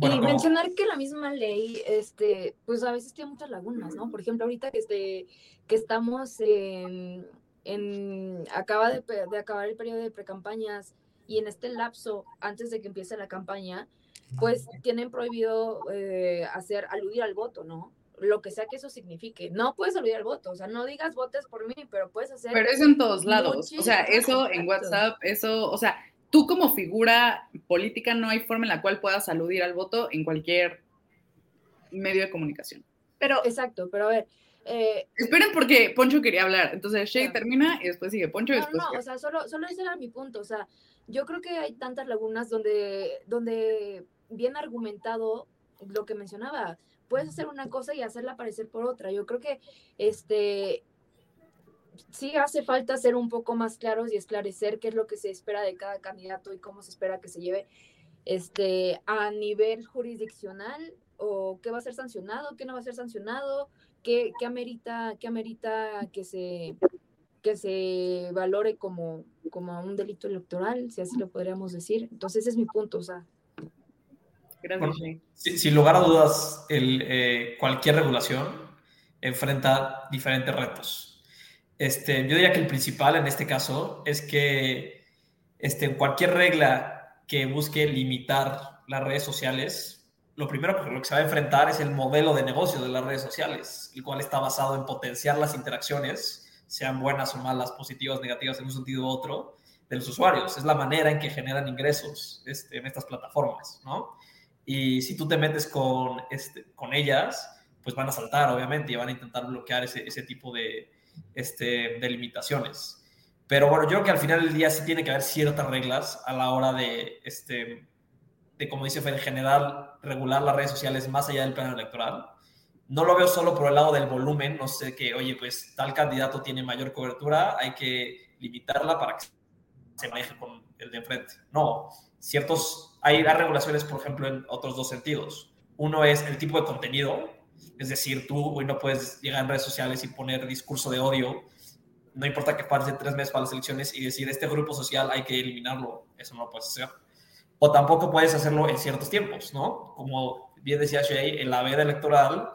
y mencionar que la misma ley, este, pues a veces tiene muchas lagunas, ¿no? Por ejemplo, ahorita que, este, que estamos en, en acaba de, de acabar el periodo de precampañas y en este lapso, antes de que empiece la campaña, pues tienen prohibido eh, hacer aludir al voto, ¿no? Lo que sea que eso signifique. No puedes aludir al voto, o sea, no digas votes por mí, pero puedes hacer. Pero eso en todos lados. O sea, eso en WhatsApp, eso, o sea, tú como figura política no hay forma en la cual puedas aludir al voto en cualquier medio de comunicación. Pero, exacto, pero a ver. Eh, Esperen porque Poncho quería hablar. Entonces Shay termina y después sigue Poncho y no, después. No, o sea, solo, solo ese era mi punto. O sea, yo creo que hay tantas lagunas donde, donde bien argumentado lo que mencionaba. Puedes hacer una cosa y hacerla parecer por otra. Yo creo que este sí hace falta ser un poco más claros y esclarecer qué es lo que se espera de cada candidato y cómo se espera que se lleve. este, a nivel jurisdiccional o qué va a ser sancionado, qué no va a ser sancionado, qué, qué amerita, qué amerita que se que se valore como, como un delito electoral, si así lo podríamos decir. Entonces ese es mi punto, o sea. Gracias. sin, lugar a dudas, el, eh, cualquier regulación enfrenta diferentes retos. Este, yo diría que el principal en este caso es que este, cualquier regla que busque limitar las redes sociales, lo primero que, lo que se va a enfrentar es el modelo de negocio de las redes sociales, el cual está basado en potenciar las interacciones sean buenas o malas, positivas, negativas en un sentido u otro, de los usuarios. Es la manera en que generan ingresos este, en estas plataformas, ¿no? Y si tú te metes con, este, con ellas, pues van a saltar, obviamente, y van a intentar bloquear ese, ese tipo de, este, de limitaciones. Pero bueno, yo creo que al final del día sí tiene que haber ciertas reglas a la hora de, este, de como dice Fer, en general, regular las redes sociales más allá del plano electoral no lo veo solo por el lado del volumen, no sé que, oye, pues tal candidato tiene mayor cobertura, hay que limitarla para que se maneje con el de enfrente. No, ciertos, hay regulaciones, por ejemplo, en otros dos sentidos. Uno es el tipo de contenido, es decir, tú hoy no puedes llegar en redes sociales y poner discurso de odio, no importa que pasen tres meses para las elecciones y decir, este grupo social hay que eliminarlo, eso no lo puedes hacer. O tampoco puedes hacerlo en ciertos tiempos, ¿no? Como bien decía Shay, en la veda electoral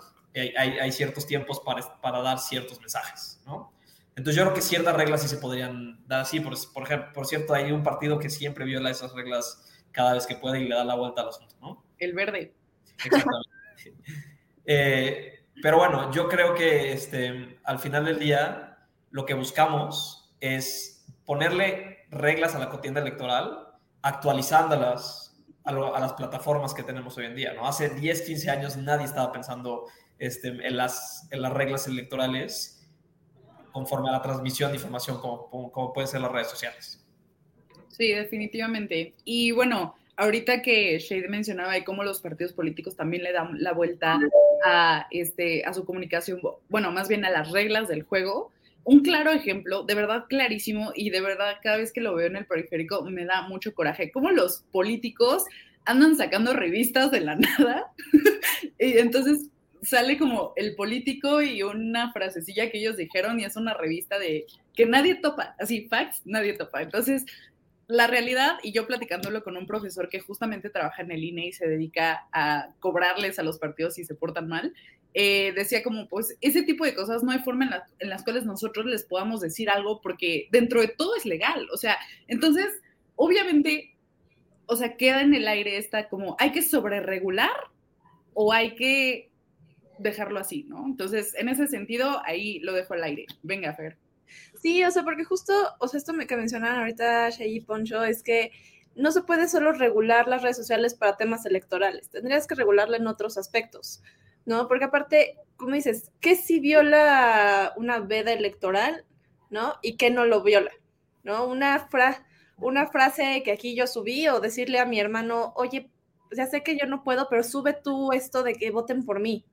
hay, ciertos tiempos para, para, dar ciertos mensajes, ¿no? Entonces yo creo que ciertas reglas sí se podrían dar así. Por, por ejemplo, por cierto, hay un partido que siempre viola esas reglas cada vez que puede y le da la vuelta al asunto, ¿no? El verde. Exactamente. Eh, pero bueno, yo creo que este, al final del día lo que buscamos es ponerle reglas a la contienda electoral, actualizándolas a, a, las plataformas que tenemos hoy en día, ¿no? Hace 10, 15 años nadie estaba pensando este, en, las, en las reglas electorales conforme a la transmisión de información como, como, pueden ser las redes sociales. Sí, definitivamente. Y bueno, ahorita que Shade mencionaba de cómo los partidos políticos también le dan la vuelta a, este, a su comunicación, bueno, más bien a las reglas del juego, un claro ejemplo, de verdad clarísimo, y de verdad cada vez que lo veo en el periférico me da mucho coraje, cómo los políticos andan sacando revistas de la nada. y entonces sale como el político y una frasecilla que ellos dijeron y es una revista de que nadie topa, así, facts, nadie topa. Entonces, la realidad, y yo platicándolo con un profesor que justamente trabaja en el INE y se dedica a cobrarles a los partidos si se portan mal, eh, decía como, pues, ese tipo de cosas no hay forma en, en las cuales nosotros les podamos decir algo porque dentro de todo es legal. O sea, entonces, obviamente, o sea, queda en el aire esta como, hay que sobreregular o hay que dejarlo así, ¿no? Entonces, en ese sentido, ahí lo dejo al aire. Venga, Fer. Sí, o sea, porque justo, o sea, esto que mencionaban ahorita Shay y Poncho es que no se puede solo regular las redes sociales para temas electorales, tendrías que regularla en otros aspectos, ¿no? Porque aparte, como dices, ¿qué si viola una veda electoral, ¿no? Y qué no lo viola, ¿no? Una, fra una frase que aquí yo subí o decirle a mi hermano, oye, ya sé que yo no puedo, pero sube tú esto de que voten por mí,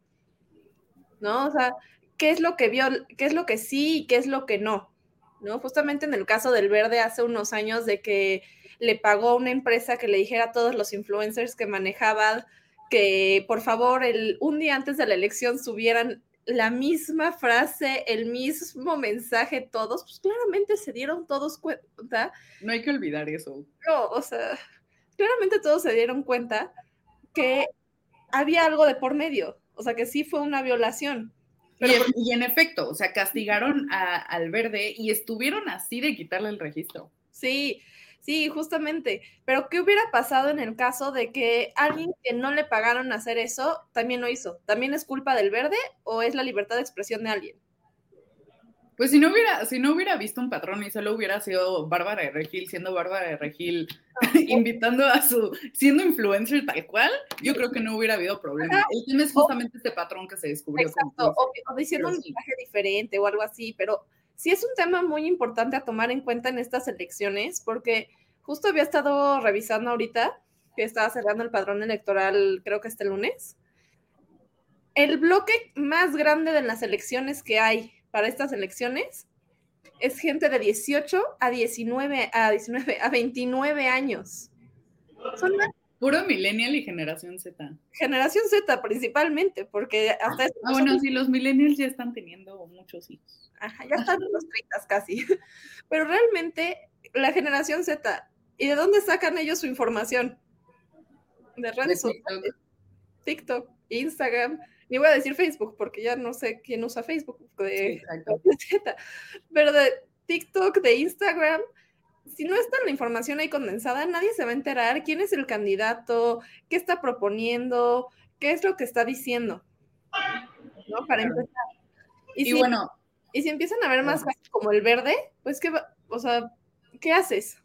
¿no? O sea, ¿qué es lo que vio, qué es lo que sí y qué es lo que no? ¿No? Justamente en el caso del verde hace unos años de que le pagó a una empresa que le dijera a todos los influencers que manejaba que por favor el, un día antes de la elección subieran la misma frase, el mismo mensaje todos, pues claramente se dieron todos cuenta. No hay que olvidar eso. No, o sea, claramente todos se dieron cuenta que había algo de por medio, o sea, que sí fue una violación. Y, en, efecto, o sea, castigaron al verde y estuvieron así de quitarle el registro. Sí, sí, justamente. Pero ¿qué hubiera pasado en el caso de que alguien que no le pagaron hacer eso también lo hizo? ¿También es culpa del verde o es la libertad de expresión de alguien? Pues si no hubiera, si no hubiera visto un patrón y solo hubiera sido Bárbara de Regil, siendo Bárbara de Regil, invitando a su, siendo influencer tal cual, yo creo que no hubiera habido problema. El tema es justamente este patrón que se descubrió. Exacto, o, diciendo un mensaje diferente o algo así, pero sí es un tema muy importante a tomar en cuenta en estas elecciones, porque justo había estado revisando ahorita, que estaba cerrando el padrón electoral, creo que este lunes. El bloque más grande de las elecciones que hay para estas elecciones es gente de 18 a 19, a 19, a 29 años. Son Puro millennial y generación Z. Generación Z principalmente, porque hasta... Ah, bueno, sí, los millennials ya están teniendo muchos hijos. Ajá, ya están en los 30 casi. Pero realmente la generación Z, ¿y de dónde sacan ellos su información? De redes sociales. TikTok, Instagram, ni voy a decir Facebook porque ya no sé quién usa Facebook de, pero de TikTok, de Instagram, si no está la información ahí condensada, nadie se va a enterar quién es el candidato, qué está proponiendo, qué es lo que está diciendo. ¿No? Para empezar. Y, bueno. Y si empiezan a ver más como el verde, pues qué, o sea, ¿qué haces?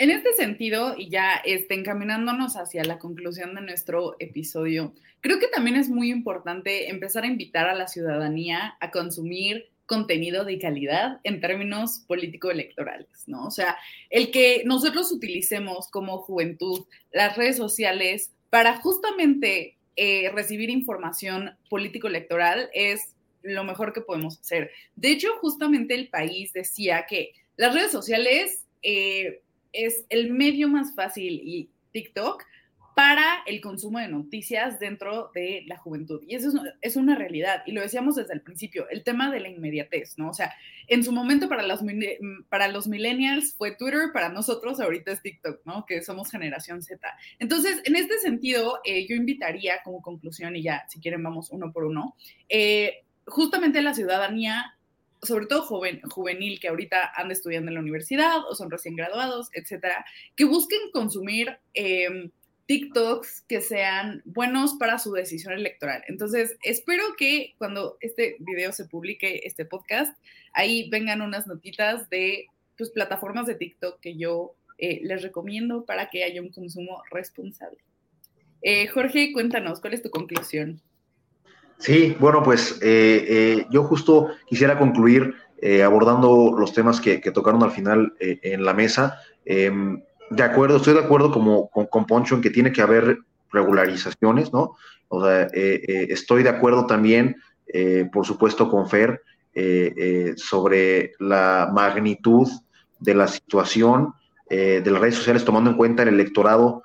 En este sentido, y ya este, encaminándonos hacia la conclusión de nuestro episodio, creo que también es muy importante empezar a invitar a la ciudadanía a consumir contenido de calidad en términos político-electorales, ¿no? O sea, el que nosotros utilicemos como juventud las redes sociales para justamente eh, recibir información político-electoral es lo mejor que podemos hacer. De hecho, justamente el país decía que las redes sociales eh, es el medio más fácil y TikTok para el consumo de noticias dentro de la juventud. Y eso es, una realidad. Y lo decíamos desde el principio, el tema de la inmediatez, ¿no? O sea, en su momento para los, para los millennials fue Twitter, para nosotros ahorita es TikTok, ¿no? Que somos generación Z. Entonces, en este sentido, eh, yo invitaría como conclusión, y ya, si quieren, vamos uno por uno, eh, justamente la ciudadanía sobre todo joven, juvenil que ahorita anda estudiando en la universidad o son recién graduados, etcétera, que busquen consumir em, TikToks que sean buenos para su decisión electoral. Entonces, espero que cuando este video se publique, este podcast, ahí vengan unas notitas de pues, plataformas de TikTok que yo eh, les recomiendo para que haya un consumo responsable. Eh, Jorge, cuéntanos, ¿cuál es tu conclusión? Sí, bueno, pues eh, eh, yo justo quisiera concluir eh, abordando los temas que, tocaron al final en la mesa. Em, de acuerdo, estoy de acuerdo como, con, Poncho en que tiene que haber regularizaciones, ¿no? O sea, estoy de acuerdo también, por supuesto, con Fer sobre la magnitud de la situación de las redes sociales, tomando en cuenta el electorado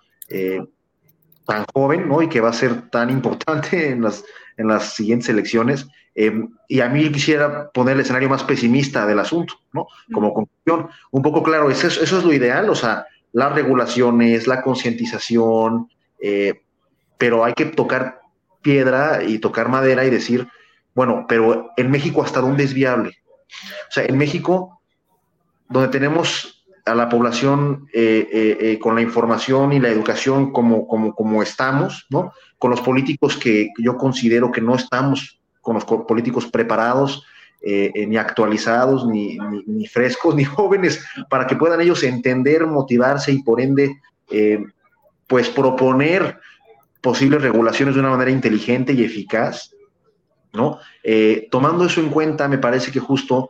tan joven, ¿no? Y que va a ser tan importante en las en las siguientes elecciones. Eh, y a mí quisiera poner el escenario más pesimista del asunto, ¿no? Como conclusión, un poco claro, eso, eso es lo ideal, o sea, las regulaciones, la concientización, eh, pero hay que tocar piedra y tocar madera y decir, bueno, pero en México hasta dónde es viable. O sea, en México, donde tenemos a la población eh, con la información y la educación como, como, como estamos, ¿no? con los políticos que yo considero que no estamos con los políticos preparados, eh, eh, ni actualizados, ni, ni, frescos, ni jóvenes, para que puedan ellos entender, motivarse y por ende, eh, pues proponer posibles regulaciones de una manera inteligente y eficaz, ¿no? tomando eso en cuenta, me parece que justo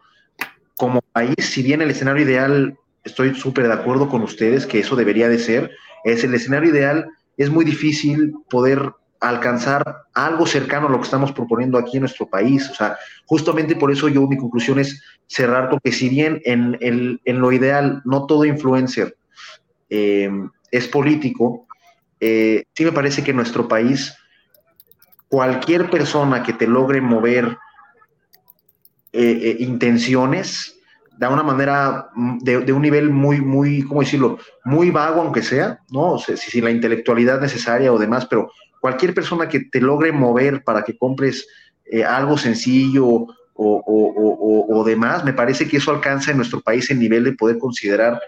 como país, si bien el escenario ideal, estoy súper de acuerdo con ustedes que eso debería de ser, es el escenario ideal es muy difícil poder alcanzar algo cercano a lo que estamos proponiendo aquí en nuestro país. O sea, justamente por eso yo mi conclusión es cerrar, porque si bien en, en lo ideal no todo influencer eh, es político, eh, sí me parece que en nuestro país cualquier persona que te logre mover eh, intenciones de una manera, mm, de, un nivel muy, muy, ¿cómo decirlo? Muy vago, aunque sea, ¿no? O sea, si, la intelectualidad necesaria o demás, pero cualquier persona que te logre mover para que compres eh, algo sencillo o, o, o, demás, me parece que eso alcanza en nuestro país el nivel de poder considerar,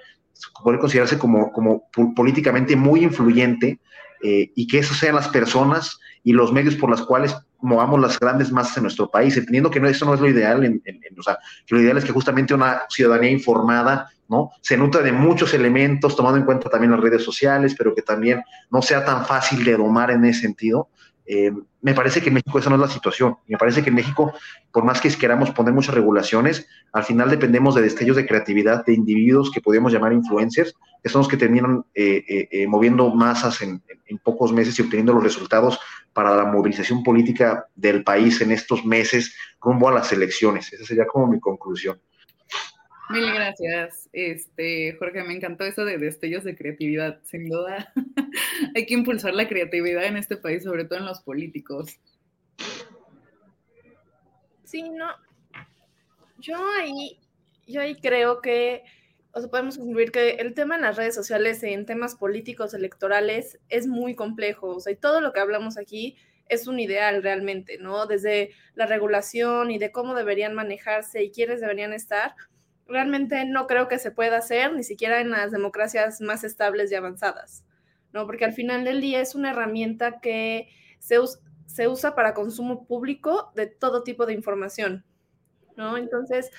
poder considerarse como, como políticamente muy influyente eh, y que esas sean las personas y los medios por los cuales movamos las grandes masas en nuestro país, entendiendo que no, eso no es lo ideal, en, o sea, lo ideal es que justamente una ciudadanía informada, ¿no? Se nutra de muchos elementos, tomando en cuenta también las redes sociales, pero que también no sea tan fácil de domar en ese sentido. Eh, me parece que en México esa no es la situación. Me parece que en México, por más que queramos poner muchas regulaciones, al final dependemos de destellos de creatividad de individuos que podemos llamar influencers, que son los que terminan eh, eh, moviendo masas en, en, pocos meses y obteniendo los resultados para la movilización política del país en estos meses rumbo a las elecciones. Esa sería como mi conclusión. Mil gracias, este, Jorge, me encantó eso de destellos de creatividad, sin duda. hay que impulsar la creatividad en este país, sobre todo en los políticos. Sí, no. Yo ahí, yo ahí creo que, o sea, podemos concluir que el tema en las redes sociales, en temas políticos, electorales, es muy complejo. O sea, y todo lo que hablamos aquí es un ideal realmente, ¿no? Desde la regulación y de cómo deberían manejarse y quiénes deberían estar, realmente no creo que se pueda hacer, ni siquiera en las democracias más estables y avanzadas, ¿no? Porque al final del día es una herramienta que se, se usa para consumo público de todo tipo de información, ¿no? Entonces,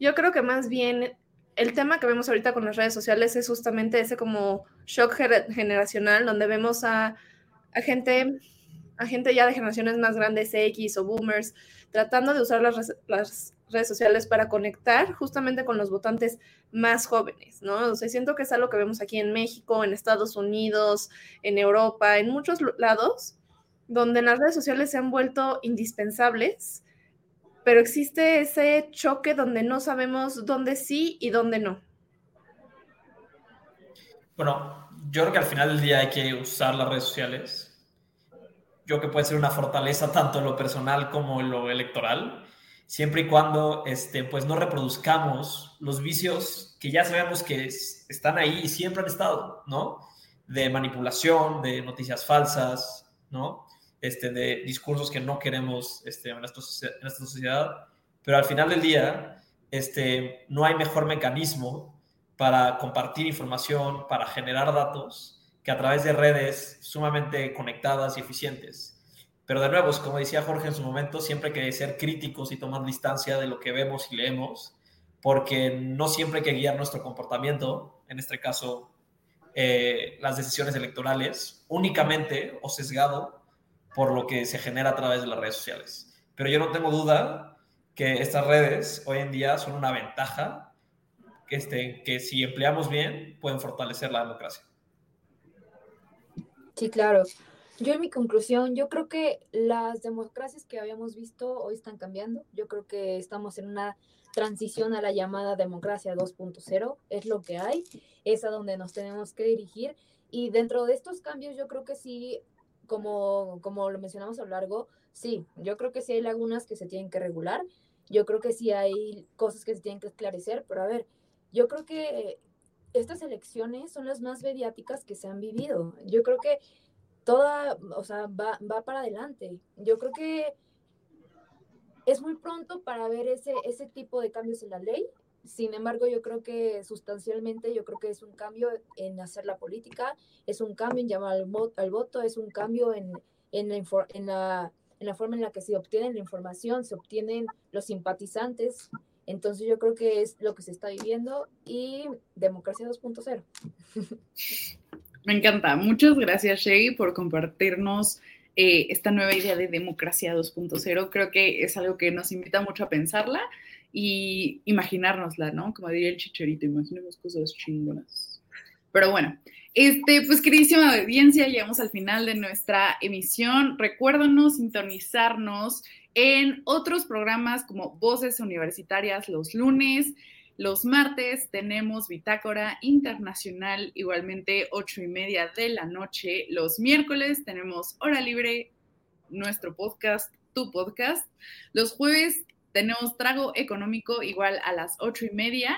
yo creo que más bien el tema que vemos ahorita con las redes sociales es justamente ese como shock generacional, donde vemos a, a gente a gente ya de generaciones más grandes, X o boomers, tratando de usar las, las, redes sociales para conectar justamente con los votantes más jóvenes, ¿no? O sea, siento que es algo que vemos aquí en México, en Estados Unidos, en Europa, en muchos lados, donde las redes sociales se han vuelto indispensables, pero existe ese choque donde no sabemos dónde sí y dónde no. Bueno, yo creo que al final del día hay que usar las redes sociales yo que puede ser una fortaleza tanto en lo personal como en lo electoral, siempre y cuando este, pues no reproduzcamos los vicios que ya sabemos que están ahí y siempre han estado, ¿no? De manipulación, de noticias falsas, ¿no? Este, de discursos que no queremos este, en, esta sociedad. Pero al final del día, este, no hay mejor mecanismo para compartir información, para generar datos, que a través de redes sumamente conectadas y eficientes. Pero de nuevo, como decía Jorge en su momento, siempre hay que ser críticos y tomar distancia de lo que vemos y leemos, porque no siempre hay que guiar nuestro comportamiento, en este caso eh, las decisiones electorales, únicamente o sesgado por lo que se genera a través de las redes sociales. Pero yo no tengo duda que estas redes hoy en día son una ventaja que, este, que si empleamos bien pueden fortalecer la democracia. Sí, claro. Yo en mi conclusión, yo creo que las democracias que habíamos visto hoy están cambiando. Yo creo que estamos en una transición a la llamada democracia 2.0. Es lo que hay, es a donde nos tenemos que dirigir. Y dentro de estos cambios, yo creo que sí, como, como lo mencionamos a lo largo, sí, yo creo que sí hay lagunas que se tienen que regular. Yo creo que sí hay cosas que se tienen que esclarecer, pero a ver, yo creo que estas elecciones son las más mediáticas que se han vivido. Yo creo que toda, o sea, va, para adelante. Yo creo que es muy pronto para ver ese, ese tipo de cambios en la ley. Sin embargo, yo creo que sustancialmente, yo creo que es un cambio en hacer la política, es un cambio en llamar al, al voto, es un cambio en, la, en, la, en la forma en la que se obtiene la información, se obtienen los simpatizantes, entonces yo creo que es lo que se está viviendo y democracia 2.0. Me encanta. Muchas gracias, Shay, por compartirnos eh, esta nueva idea de democracia 2.0. Creo que es algo que nos invita mucho a pensarla y imaginárnosla, ¿no? Como diría el chicherito, imaginemos cosas chingonas. Pero bueno, este, pues queridísima audiencia, llegamos al final de nuestra emisión. Recuérdanos sintonizarnos en otros programas como Voces Universitarias los lunes. Los martes tenemos Bitácora Internacional, igualmente ocho y media de la noche. Los miércoles tenemos Hora Libre, nuestro podcast, tu podcast. Los jueves tenemos Trago Económico, igual a las ocho y media.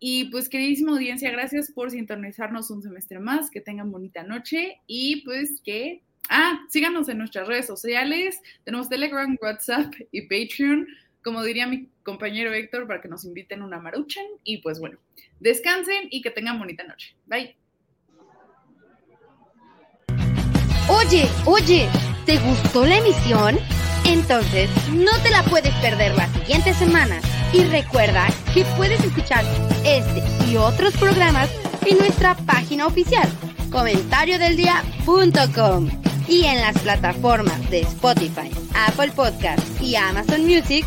Y pues, queridísima audiencia, gracias por sintonizarnos un semestre más. Que tengan bonita noche y pues que Ah, síganos en nuestras redes sociales. Tenemos Telegram, WhatsApp y Patreon. Como diría mi compañero Héctor, para que nos inviten una maruchan. Y pues bueno, descansen y que tengan bonita noche. Bye. Oye, oye, ¿te gustó la emisión? Entonces, no te la puedes perder la siguiente semana. Y recuerda que puedes escuchar este y otros programas en nuestra página oficial, comentariodeldia.com y en las plataformas de Spotify, Apple Podcast y Amazon Music.